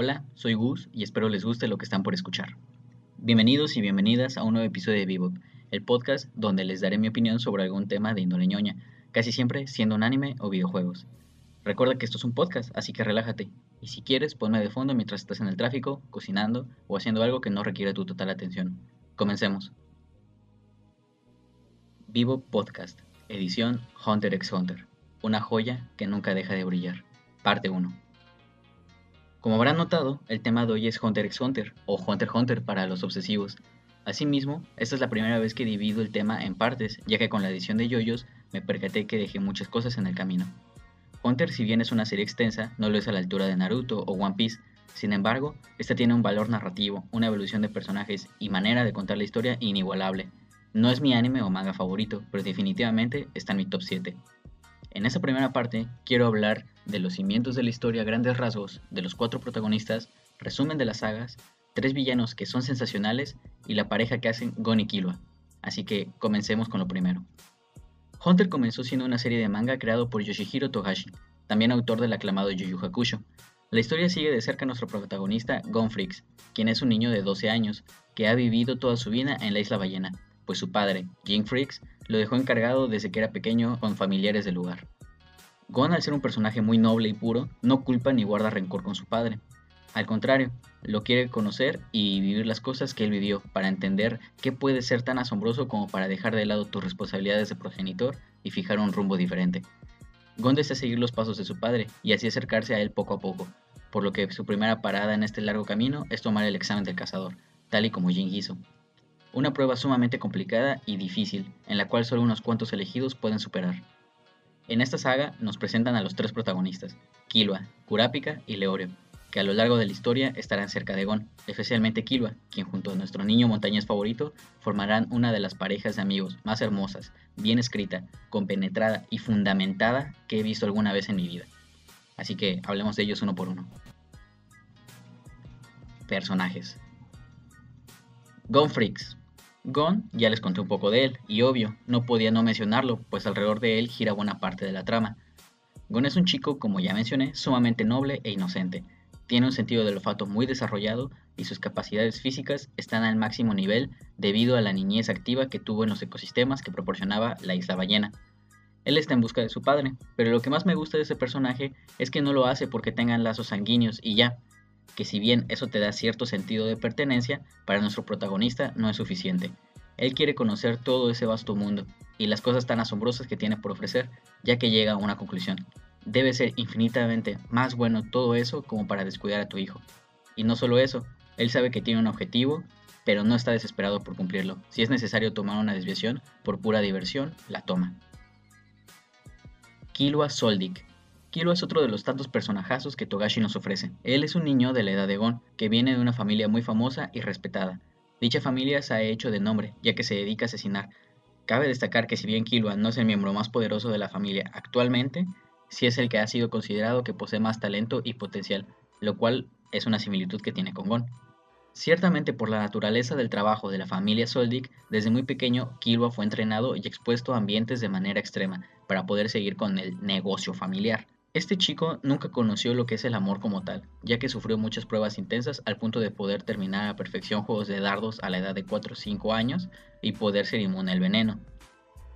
Hola, soy Gus y espero les guste lo que están por escuchar. Bienvenidos y bienvenidas a un nuevo episodio de Vivo, el podcast donde les daré mi opinión sobre algún tema de índole ñoña, casi siempre siendo un anime o videojuegos. Recuerda que esto es un podcast, así que relájate. Y si quieres, ponme de fondo mientras estás en el tráfico, cocinando o haciendo algo que no requiera tu total atención. Comencemos. Vivo Podcast, edición Hunter x Hunter, una joya que nunca deja de brillar. Parte 1. Como habrán notado, el tema de hoy es Hunter x Hunter, o Hunter x Hunter para los obsesivos. Asimismo, esta es la primera vez que divido el tema en partes, ya que con la edición de Yoyos me percaté que dejé muchas cosas en el camino. Hunter, si bien es una serie extensa, no lo es a la altura de Naruto o One Piece, sin embargo, esta tiene un valor narrativo, una evolución de personajes y manera de contar la historia inigualable. No es mi anime o manga favorito, pero definitivamente está en mi top 7. En esta primera parte quiero hablar de los cimientos de la historia grandes rasgos, de los cuatro protagonistas, resumen de las sagas, tres villanos que son sensacionales y la pareja que hacen Gon y Killua. Así que comencemos con lo primero. Hunter comenzó siendo una serie de manga creado por Yoshihiro Togashi, también autor del aclamado Yu Yu Hakusho. La historia sigue de cerca a nuestro protagonista Gon Freaks, quien es un niño de 12 años que ha vivido toda su vida en la isla ballena, pues su padre, Jin Freaks, lo dejó encargado desde que era pequeño con familiares del lugar. Gon, al ser un personaje muy noble y puro, no culpa ni guarda rencor con su padre. Al contrario, lo quiere conocer y vivir las cosas que él vivió para entender qué puede ser tan asombroso como para dejar de lado tus responsabilidades de progenitor y fijar un rumbo diferente. Gon desea seguir los pasos de su padre y así acercarse a él poco a poco, por lo que su primera parada en este largo camino es tomar el examen del cazador, tal y como Jin hizo. Una prueba sumamente complicada y difícil, en la cual solo unos cuantos elegidos pueden superar. En esta saga nos presentan a los tres protagonistas, Killua, Kurapika y Leorio, que a lo largo de la historia estarán cerca de Gon, especialmente Killua, quien junto a nuestro niño montañés favorito formarán una de las parejas de amigos más hermosas, bien escrita, compenetrada y fundamentada que he visto alguna vez en mi vida. Así que hablemos de ellos uno por uno. Personajes. Gon Freaks, Gon, ya les conté un poco de él, y obvio, no podía no mencionarlo, pues alrededor de él gira buena parte de la trama. Gon es un chico, como ya mencioné, sumamente noble e inocente. Tiene un sentido del olfato muy desarrollado y sus capacidades físicas están al máximo nivel debido a la niñez activa que tuvo en los ecosistemas que proporcionaba la isla ballena. Él está en busca de su padre, pero lo que más me gusta de ese personaje es que no lo hace porque tengan lazos sanguíneos y ya, que si bien eso te da cierto sentido de pertenencia, para nuestro protagonista no es suficiente. Él quiere conocer todo ese vasto mundo y las cosas tan asombrosas que tiene por ofrecer, ya que llega a una conclusión. Debe ser infinitamente más bueno todo eso como para descuidar a tu hijo. Y no solo eso, él sabe que tiene un objetivo, pero no está desesperado por cumplirlo. Si es necesario tomar una desviación por pura diversión, la toma. Kilua Soldik Kilo es otro de los tantos personajazos que Togashi nos ofrece. Él es un niño de la edad de Gon, que viene de una familia muy famosa y respetada. Dicha familia se ha hecho de nombre, ya que se dedica a asesinar. Cabe destacar que si bien Killua no es el miembro más poderoso de la familia actualmente, sí es el que ha sido considerado que posee más talento y potencial, lo cual es una similitud que tiene con Gon. Ciertamente por la naturaleza del trabajo de la familia Soldik, desde muy pequeño Killua fue entrenado y expuesto a ambientes de manera extrema para poder seguir con el negocio familiar. Este chico nunca conoció lo que es el amor como tal, ya que sufrió muchas pruebas intensas al punto de poder terminar a perfección juegos de dardos a la edad de 4 o 5 años y poder ser inmune al veneno.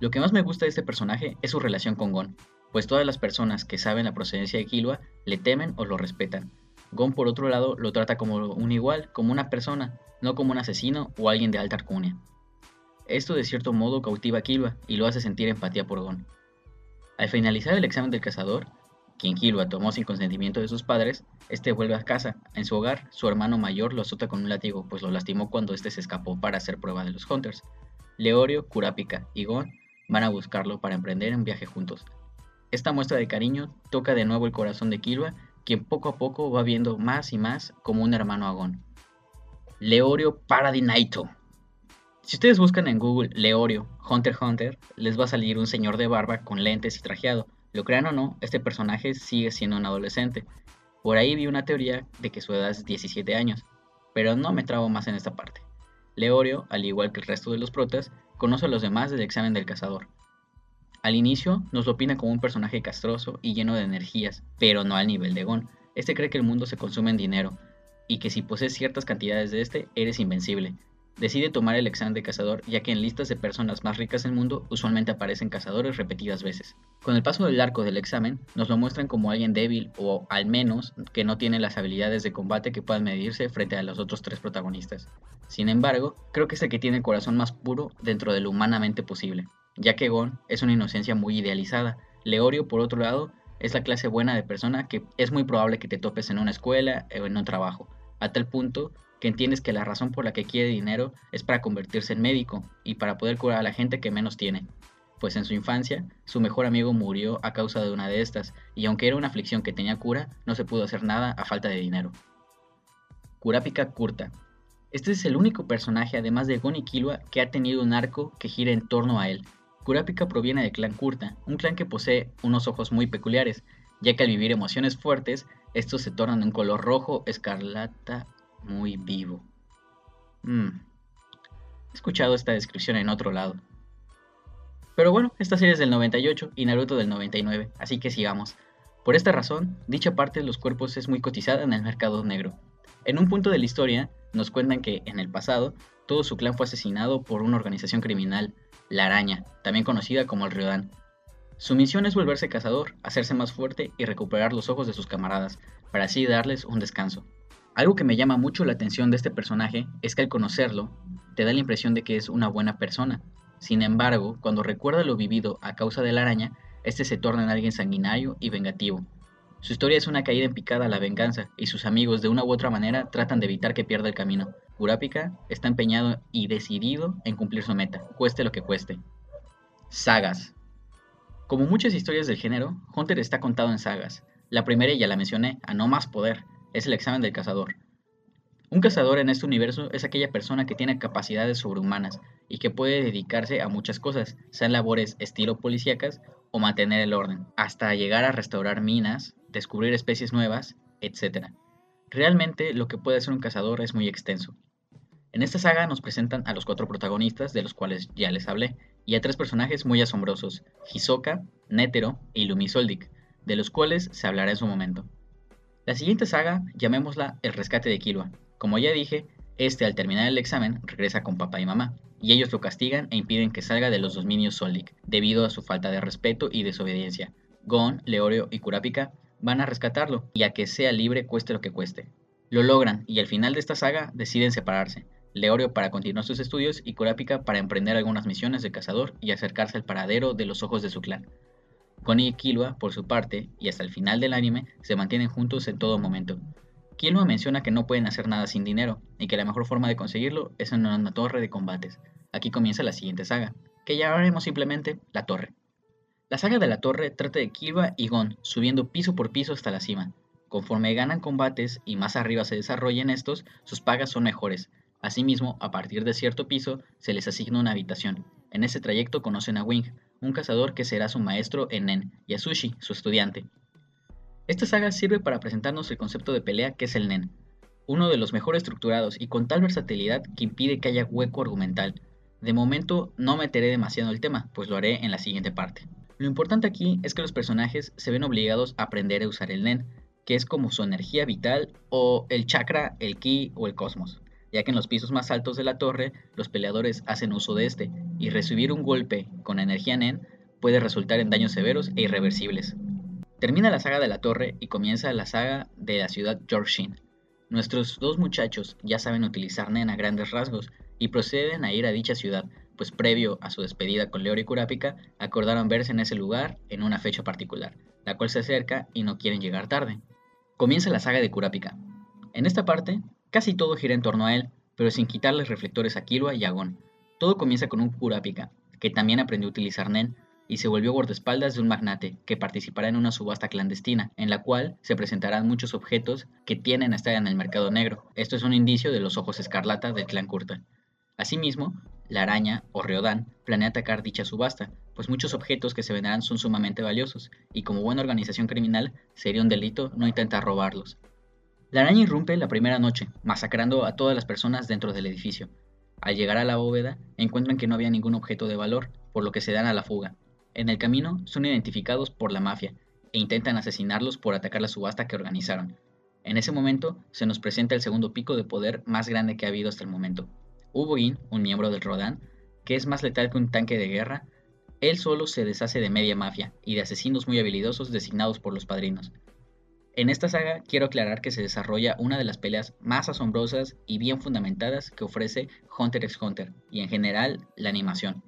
Lo que más me gusta de este personaje es su relación con Gon, pues todas las personas que saben la procedencia de Killua le temen o lo respetan. Gon por otro lado lo trata como un igual, como una persona, no como un asesino o alguien de alta arcunia. Esto de cierto modo cautiva a Killua y lo hace sentir empatía por Gon. Al finalizar el examen del cazador, quien Killua tomó sin consentimiento de sus padres, este vuelve a casa. En su hogar, su hermano mayor lo azota con un látigo, pues lo lastimó cuando este se escapó para hacer prueba de los Hunters. Leorio, Kurapika y Gon van a buscarlo para emprender un viaje juntos. Esta muestra de cariño toca de nuevo el corazón de Killua, quien poco a poco va viendo más y más como un hermano a Gon. Leorio Paradinaito. Si ustedes buscan en Google Leorio Hunter Hunter, les va a salir un señor de barba con lentes y trajeado, lo crean o no, este personaje sigue siendo un adolescente. Por ahí vi una teoría de que su edad es 17 años, pero no me trabo más en esta parte. Leorio, al igual que el resto de los protas, conoce a los demás del examen del cazador. Al inicio nos lo opina como un personaje castroso y lleno de energías, pero no al nivel de Gon. Este cree que el mundo se consume en dinero, y que si posees ciertas cantidades de este, eres invencible. Decide tomar el examen de cazador, ya que en listas de personas más ricas del mundo usualmente aparecen cazadores repetidas veces. Con el paso del arco del examen, nos lo muestran como alguien débil o al menos que no tiene las habilidades de combate que puedan medirse frente a los otros tres protagonistas. Sin embargo, creo que es el que tiene el corazón más puro dentro de lo humanamente posible, ya que Gon es una inocencia muy idealizada. Leorio, por otro lado, es la clase buena de persona que es muy probable que te topes en una escuela o en un trabajo, a tal punto que entiendes que la razón por la que quiere dinero es para convertirse en médico y para poder curar a la gente que menos tiene. Pues en su infancia, su mejor amigo murió a causa de una de estas, y aunque era una aflicción que tenía cura, no se pudo hacer nada a falta de dinero. Kurapika Kurta. Este es el único personaje, además de Gon y Killua, que ha tenido un arco que gira en torno a él. Kurapika proviene del clan Kurta, un clan que posee unos ojos muy peculiares, ya que al vivir emociones fuertes, estos se tornan de un color rojo, escarlata muy vivo. Mm. He escuchado esta descripción en otro lado. Pero bueno, esta serie es del 98 y Naruto del 99, así que sigamos. Por esta razón, dicha parte de los cuerpos es muy cotizada en el mercado negro. En un punto de la historia, nos cuentan que, en el pasado, todo su clan fue asesinado por una organización criminal, la Araña, también conocida como el Ryodan. Su misión es volverse cazador, hacerse más fuerte y recuperar los ojos de sus camaradas, para así darles un descanso. Algo que me llama mucho la atención de este personaje es que al conocerlo, te da la impresión de que es una buena persona. Sin embargo, cuando recuerda lo vivido a causa de la araña, este se torna en alguien sanguinario y vengativo. Su historia es una caída en picada a la venganza, y sus amigos de una u otra manera tratan de evitar que pierda el camino. Kurapika está empeñado y decidido en cumplir su meta, cueste lo que cueste. Sagas. Como muchas historias del género, Hunter está contado en sagas. La primera ya la mencioné, a no más poder, es el examen del cazador. Un cazador en este universo es aquella persona que tiene capacidades sobrehumanas y que puede dedicarse a muchas cosas, sean labores estilo policíacas o mantener el orden, hasta llegar a restaurar minas, descubrir especies nuevas, etc. Realmente lo que puede hacer un cazador es muy extenso. En esta saga nos presentan a los cuatro protagonistas, de los cuales ya les hablé, y a tres personajes muy asombrosos, Hisoka, Netero e Illumi Soldic, de los cuales se hablará en su momento. La siguiente saga, llamémosla El rescate de Killua. Como ya dije, este al terminar el examen regresa con papá y mamá, y ellos lo castigan e impiden que salga de los dominios Soldic, debido a su falta de respeto y desobediencia. Gon, Leorio y Kurapika van a rescatarlo, y a que sea libre cueste lo que cueste. Lo logran, y al final de esta saga deciden separarse, Leorio para continuar sus estudios y Kurapika para emprender algunas misiones de cazador y acercarse al paradero de los ojos de su clan. Connie y Killua, por su parte, y hasta el final del anime, se mantienen juntos en todo momento. Killua menciona que no pueden hacer nada sin dinero, y que la mejor forma de conseguirlo es en una torre de combates. Aquí comienza la siguiente saga, que llamaremos simplemente La Torre. La saga de la Torre trata de Killua y Gon subiendo piso por piso hasta la cima. Conforme ganan combates y más arriba se desarrollen estos, sus pagas son mejores. Asimismo, a partir de cierto piso, se les asigna una habitación. En ese trayecto conocen a Wing, un cazador que será su maestro en Nen, y a Sushi, su estudiante. Esta saga sirve para presentarnos el concepto de pelea que es el Nen, uno de los mejor estructurados y con tal versatilidad que impide que haya hueco argumental. De momento no meteré demasiado el tema, pues lo haré en la siguiente parte. Lo importante aquí es que los personajes se ven obligados a aprender a usar el Nen, que es como su energía vital o el chakra, el ki o el cosmos ya que en los pisos más altos de la torre los peleadores hacen uso de este, y recibir un golpe con energía Nen puede resultar en daños severos e irreversibles. Termina la saga de la torre y comienza la saga de la ciudad Georgshin. Nuestros dos muchachos ya saben utilizar Nen a grandes rasgos y proceden a ir a dicha ciudad, pues previo a su despedida con Leori Kurapika, acordaron verse en ese lugar en una fecha particular, la cual se acerca y no quieren llegar tarde. Comienza la saga de Kurapika. En esta parte, Casi todo gira en torno a él, pero sin quitarles reflectores a Killua y a Gon. Todo comienza con un Kurapika, que también aprendió a utilizar Nen, y se volvió guardaespaldas de un magnate que participará en una subasta clandestina, en la cual se presentarán muchos objetos que tienen a estar en el mercado negro. Esto es un indicio de los ojos escarlata del clan Kurta. Asimismo, la araña, o Ryodan, planea atacar dicha subasta, pues muchos objetos que se venderán son sumamente valiosos, y como buena organización criminal, sería un delito no intentar robarlos. La araña irrumpe la primera noche, masacrando a todas las personas dentro del edificio. Al llegar a la bóveda, encuentran que no había ningún objeto de valor, por lo que se dan a la fuga. En el camino, son identificados por la mafia e intentan asesinarlos por atacar la subasta que organizaron. En ese momento se nos presenta el segundo pico de poder más grande que ha habido hasta el momento. Ubogin, un miembro del Rodan, que es más letal que un tanque de guerra, él solo se deshace de media mafia y de asesinos muy habilidosos designados por los padrinos. En esta saga quiero aclarar que se desarrolla una de las peleas más asombrosas y bien fundamentadas que ofrece Hunter x Hunter y en general la animación.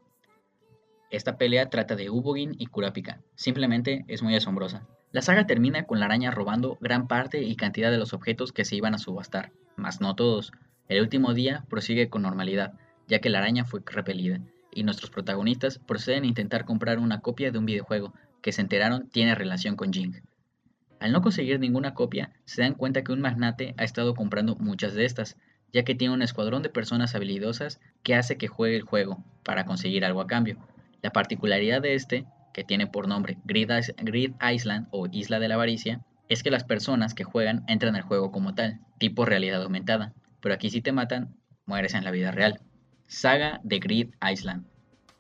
Esta pelea trata de Ubogin y Kurapika, simplemente es muy asombrosa. La saga termina con la araña robando gran parte y cantidad de los objetos que se iban a subastar, mas no todos. El último día prosigue con normalidad, ya que la araña fue repelida, y nuestros protagonistas proceden a intentar comprar una copia de un videojuego que se enteraron tiene relación con Jing. Al no conseguir ninguna copia, se dan cuenta que un magnate ha estado comprando muchas de estas, ya que tiene un escuadrón de personas habilidosas que hace que juegue el juego para conseguir algo a cambio. La particularidad de este que tiene por nombre Grid, Island o Isla de la Avaricia, es que las personas que juegan entran al juego como tal, tipo realidad aumentada, pero aquí si te matan, mueres en la vida real. Saga de Grid Island.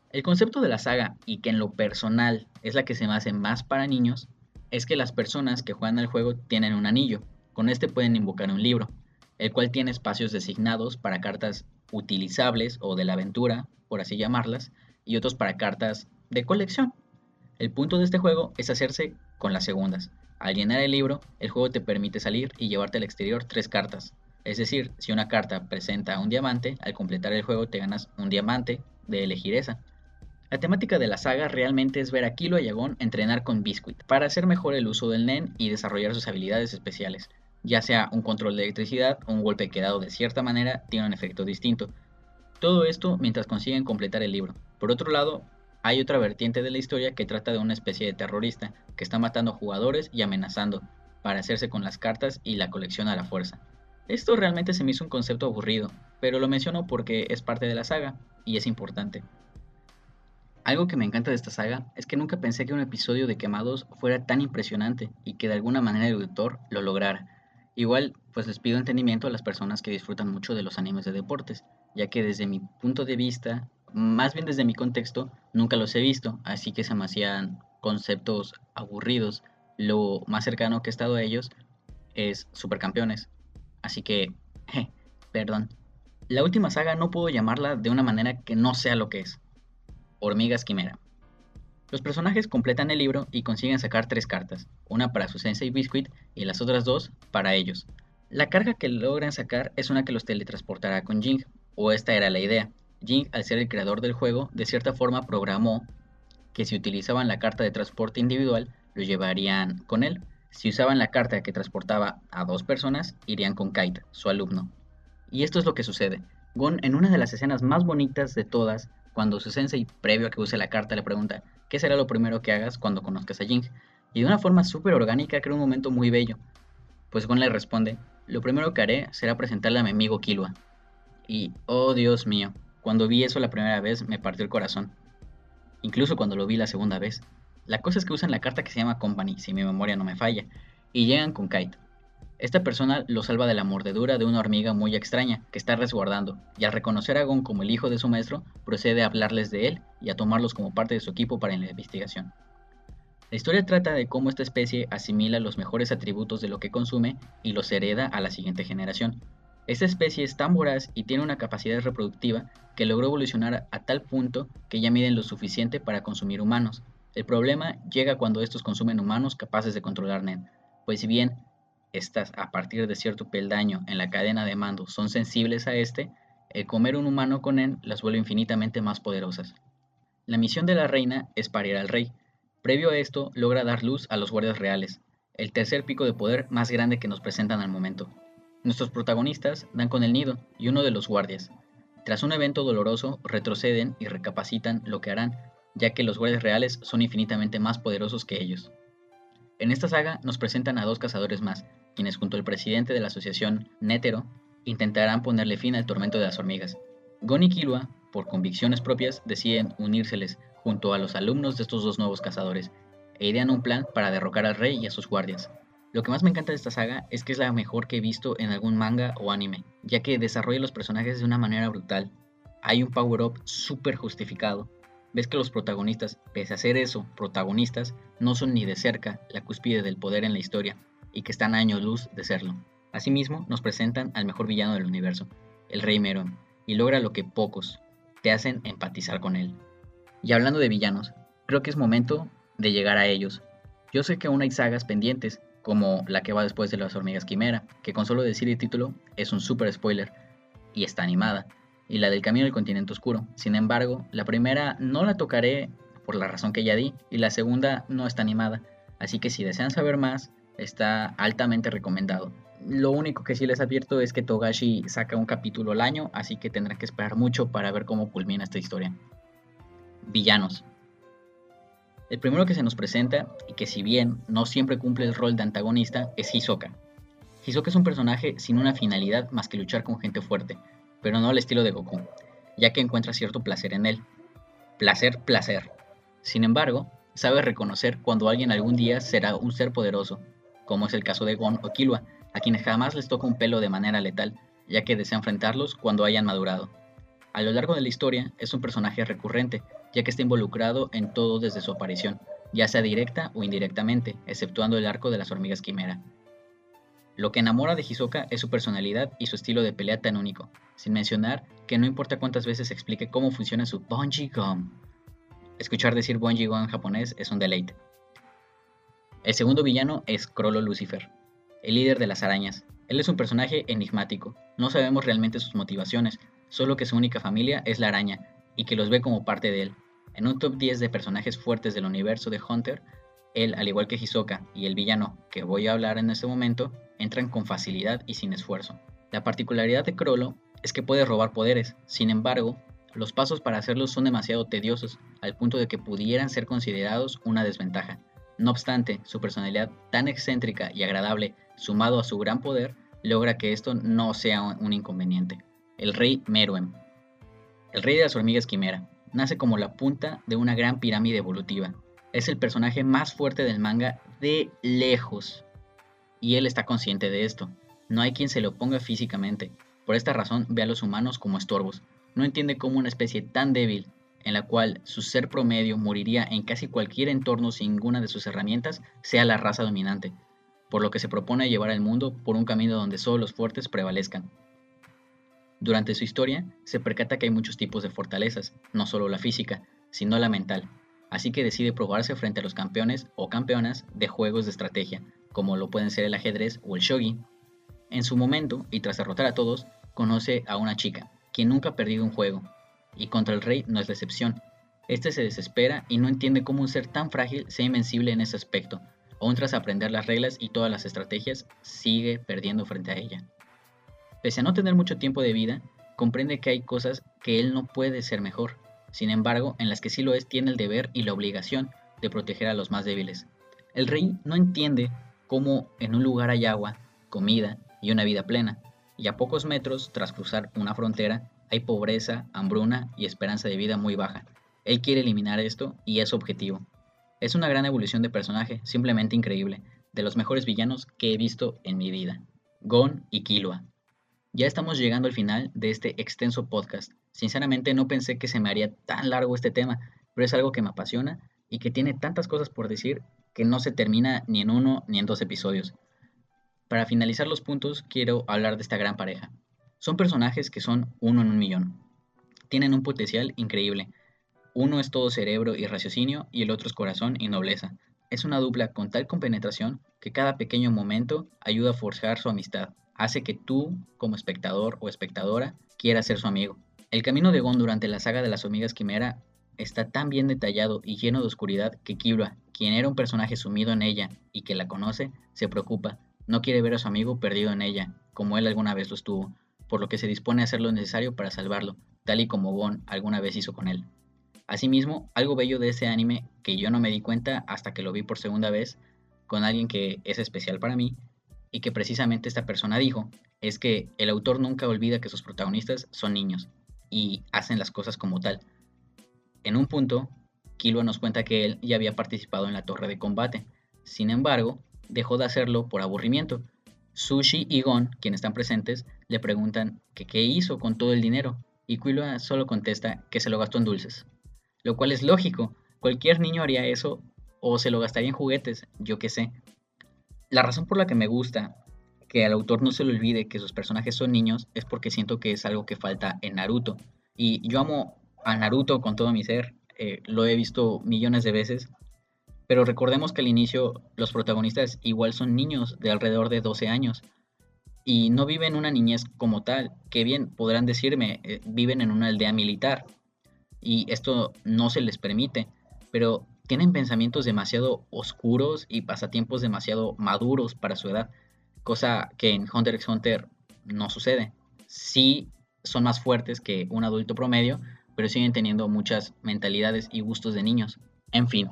El concepto de la saga, y que en lo personal es la que se me hace más para niños, es que las personas que juegan al juego tienen un anillo. Con este pueden invocar un libro, el cual tiene espacios designados para cartas utilizables o de la aventura, por así llamarlas, y otros para cartas de colección, el punto de este juego es hacerse con las segundas. Al llenar el libro, el juego te permite salir y llevarte al exterior tres cartas. Es decir, si una carta presenta un diamante, al completar el juego te ganas un diamante de elegir esa. La temática de la saga realmente es ver a Kilo y Yagón entrenar con Biscuit para hacer mejor el uso del NEN y desarrollar sus habilidades especiales. Ya sea un control de electricidad o un golpe que dado de cierta manera tiene un efecto distinto. Todo esto mientras consiguen completar el libro. Por otro lado, hay otra vertiente de la historia que trata de una especie de terrorista que está matando jugadores y amenazando para hacerse con las cartas y la colección a la fuerza. Esto realmente se me hizo un concepto aburrido, pero lo menciono porque es parte de la saga y es importante. Algo que me encanta de esta saga es que nunca pensé que un episodio de Quemados fuera tan impresionante y que de alguna manera el autor lo lograra. Igual, pues les pido entendimiento a las personas que disfrutan mucho de los animes de deportes, ya que desde mi punto de vista más bien desde mi contexto, nunca los he visto, así que se me hacían conceptos aburridos. Lo más cercano que he estado a ellos es Supercampeones. Así que, perdón. La última saga no puedo llamarla de una manera que no sea lo que es. Hormigas Quimera. Los personajes completan el libro y consiguen sacar tres cartas, una para su Sensei Biscuit y las otras dos para ellos. La carga que logran sacar es una que los teletransportará con Jing, o esta era la idea, Jing, al ser el creador del juego, de cierta forma programó que si utilizaban la carta de transporte individual, lo llevarían con él. Si usaban la carta que transportaba a dos personas, irían con Kite, su alumno. Y esto es lo que sucede. Gon, en una de las escenas más bonitas de todas, cuando su sensei, previo a que use la carta, le pregunta, ¿qué será lo primero que hagas cuando conozcas a Jing? Y de una forma súper orgánica crea un momento muy bello. Pues Gon le responde, lo primero que haré será presentarle a mi amigo Killua. Y, oh Dios mío, cuando vi eso la primera vez me partió el corazón. Incluso cuando lo vi la segunda vez. La cosa es que usan la carta que se llama Company, si mi memoria no me falla, y llegan con Kite. Esta persona lo salva de la mordedura de una hormiga muy extraña que está resguardando, y al reconocer a Gon como el hijo de su maestro, procede a hablarles de él y a tomarlos como parte de su equipo para la investigación. La historia trata de cómo esta especie asimila los mejores atributos de lo que consume y los hereda a la siguiente generación, esta especie es tan voraz y tiene una capacidad reproductiva que logró evolucionar a tal punto que ya miden lo suficiente para consumir humanos. El problema llega cuando estos consumen humanos capaces de controlar NEN, pues si bien estas a partir de cierto peldaño en la cadena de mando son sensibles a este, el comer un humano con NEN las vuelve infinitamente más poderosas. La misión de la reina es parir al rey. Previo a esto, logra dar luz a los guardias reales, el tercer pico de poder más grande que nos presentan al momento. Nuestros protagonistas dan con el nido y uno de los guardias. Tras un evento doloroso, retroceden y recapacitan lo que harán, ya que los guardias reales son infinitamente más poderosos que ellos. En esta saga nos presentan a dos cazadores más, quienes junto al presidente de la asociación Nétero intentarán ponerle fin al tormento de las hormigas. Gon y Killua, por convicciones propias, deciden unírseles junto a los alumnos de estos dos nuevos cazadores e idean un plan para derrocar al rey y a sus guardias. Lo que más me encanta de esta saga es que es la mejor que he visto en algún manga o anime, ya que desarrolla los personajes de una manera brutal. Hay un power-up súper justificado. Ves que los protagonistas, pese a ser eso, protagonistas, no son ni de cerca la cúspide del poder en la historia, y que están a años luz de serlo. Asimismo, nos presentan al mejor villano del universo, el Rey Meruem, y logra lo que pocos te hacen empatizar con él. Y hablando de villanos, creo que es momento de llegar a ellos. Yo sé que aún hay sagas pendientes, como la que va después de las hormigas quimera, que con solo decir el título es un super spoiler, y está animada, y la del camino del continente oscuro. Sin embargo, la primera no la tocaré por la razón que ya di, y la segunda no está animada, así que si desean saber más, está altamente recomendado. Lo único que sí les advierto es que Togashi saca un capítulo al año, así que tendrán que esperar mucho para ver cómo culmina esta historia. Villanos. El primero que se nos presenta, y que si bien no siempre cumple el rol de antagonista, es Hisoka. Hisoka es un personaje sin una finalidad más que luchar con gente fuerte, pero no al estilo de Goku, ya que encuentra cierto placer en él. Placer, placer. Sin embargo, sabe reconocer cuando alguien algún día será un ser poderoso, como es el caso de Gon o Killua, a quienes jamás les toca un pelo de manera letal, ya que desea enfrentarlos cuando hayan madurado. A lo largo de la historia es un personaje recurrente, ya que está involucrado en todo desde su aparición, ya sea directa o indirectamente, exceptuando el arco de las hormigas quimera. Lo que enamora de Hisoka es su personalidad y su estilo de pelea tan único, sin mencionar que no importa cuántas veces explique cómo funciona su Bungee Gum. Escuchar decir Bungee Gum en japonés es un deleite. El segundo villano es Crollo Lucifer, el líder de las arañas. Él es un personaje enigmático, no sabemos realmente sus motivaciones, solo que su única familia es la araña, y que los ve como parte de él. En un top 10 de personajes fuertes del universo de Hunter, él, al igual que Hisoka y el villano que voy a hablar en este momento, entran con facilidad y sin esfuerzo. La particularidad de Crollo es que puede robar poderes, sin embargo, los pasos para hacerlo son demasiado tediosos, al punto de que pudieran ser considerados una desventaja. No obstante, su personalidad tan excéntrica y agradable, sumado a su gran poder, logra que esto no sea un inconveniente el rey Meruem. El rey de las hormigas quimera. Nace como la punta de una gran pirámide evolutiva. Es el personaje más fuerte del manga de lejos. Y él está consciente de esto. No hay quien se lo oponga físicamente. Por esta razón ve a los humanos como estorbos. No entiende cómo una especie tan débil, en la cual su ser promedio moriría en casi cualquier entorno sin ninguna de sus herramientas, sea la raza dominante, por lo que se propone llevar al mundo por un camino donde solo los fuertes prevalezcan. Durante su historia, se percata que hay muchos tipos de fortalezas, no solo la física, sino la mental, así que decide probarse frente a los campeones o campeonas de juegos de estrategia, como lo pueden ser el ajedrez o el shogi. En su momento, y tras derrotar a todos, conoce a una chica, quien nunca ha perdido un juego, y contra el rey no es la excepción. Este se desespera y no entiende cómo un ser tan frágil sea invencible en ese aspecto, aún tras aprender las reglas y todas las estrategias, sigue perdiendo frente a ella. Pese a no tener mucho tiempo de vida, comprende que hay cosas que él no puede ser mejor. Sin embargo, en las que sí lo es, tiene el deber y la obligación de proteger a los más débiles. El rey no entiende cómo en un lugar hay agua, comida y una vida plena, y a pocos metros, tras cruzar una frontera, hay pobreza, hambruna y esperanza de vida muy baja. Él quiere eliminar esto y es objetivo. Es una gran evolución de personaje, simplemente increíble, de los mejores villanos que he visto en mi vida. Gon y Killua, ya estamos llegando al final de este extenso podcast. Sinceramente no pensé que se me haría tan largo este tema, pero es algo que me apasiona y que tiene tantas cosas por decir que no se termina ni en uno ni en dos episodios. Para finalizar los puntos, quiero hablar de esta gran pareja. Son personajes que son uno en un millón. Tienen un potencial increíble. Uno es todo cerebro y raciocinio y el otro es corazón y nobleza. Es una dupla con tal compenetración que cada pequeño momento ayuda a forjar su amistad hace que tú, como espectador o espectadora, quieras ser su amigo. El camino de Gon durante la saga de las hormigas quimera está tan bien detallado y lleno de oscuridad que Kira, quien era un personaje sumido en ella y que la conoce, se preocupa, no quiere ver a su amigo perdido en ella, como él alguna vez lo estuvo, por lo que se dispone a hacer lo necesario para salvarlo, tal y como Gon alguna vez hizo con él. Asimismo, algo bello de ese anime que yo no me di cuenta hasta que lo vi por segunda vez con alguien que es especial para mí, y que precisamente esta persona dijo es que el autor nunca olvida que sus protagonistas son niños y hacen las cosas como tal. En un punto, Killua nos cuenta que él ya había participado en la torre de combate, sin embargo, dejó de hacerlo por aburrimiento. Sushi y Gon, quienes están presentes, le preguntan que qué hizo con todo el dinero, y Killua solo contesta que se lo gastó en dulces. Lo cual es lógico, cualquier niño haría eso o se lo gastaría en juguetes, yo qué sé. La razón por la que me gusta que al autor no se le olvide que sus personajes son niños es porque siento que es algo que falta en Naruto. Y yo amo a Naruto con todo mi ser, eh, lo he visto millones de veces, pero recordemos que al inicio los protagonistas igual son niños de alrededor de 12 años y no viven una niñez como tal, que bien podrán decirme, eh, viven en una aldea militar y esto no se les permite, pero tienen pensamientos demasiado oscuros y pasatiempos demasiado maduros para su edad, cosa que en Hunter x Hunter no sucede. Sí son más fuertes que un adulto promedio, pero siguen teniendo muchas mentalidades y gustos de niños. En fin,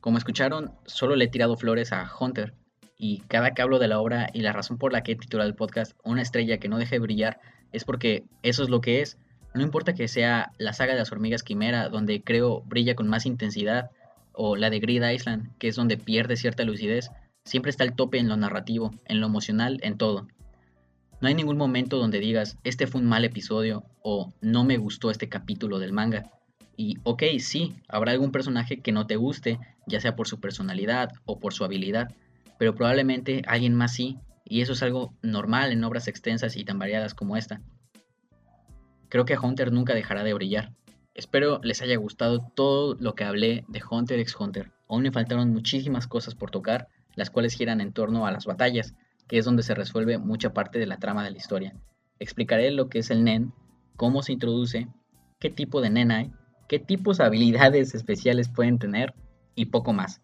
como escucharon, solo le he tirado flores a Hunter, y cada que hablo de la obra y la razón por la que he titulado el podcast Una estrella que no deje de brillar es porque eso es lo que es. No importa que sea la saga de las hormigas quimera, donde creo brilla con más intensidad, o la de Grid Island, que es donde pierde cierta lucidez, siempre está el tope en lo narrativo, en lo emocional, en todo. No hay ningún momento donde digas, este fue un mal episodio o no me gustó este capítulo del manga. Y ok, sí, habrá algún personaje que no te guste, ya sea por su personalidad o por su habilidad, pero probablemente alguien más sí, y eso es algo normal en obras extensas y tan variadas como esta. Creo que Hunter nunca dejará de brillar. Espero les haya gustado todo lo que hablé de Hunter x Hunter. Aún me faltaron muchísimas cosas por tocar, las cuales giran en torno a las batallas, que es donde se resuelve mucha parte de la trama de la historia. Explicaré lo que es el NEN, cómo se introduce, qué tipo de NEN hay, qué tipos de habilidades especiales pueden tener y poco más.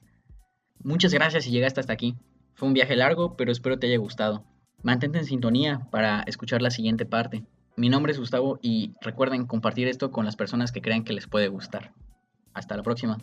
Muchas gracias si llegaste hasta aquí. Fue un viaje largo, pero espero te haya gustado. Mantente en sintonía para escuchar la siguiente parte. Mi nombre es Gustavo y recuerden compartir esto con las personas que crean que les puede gustar. Hasta la próxima.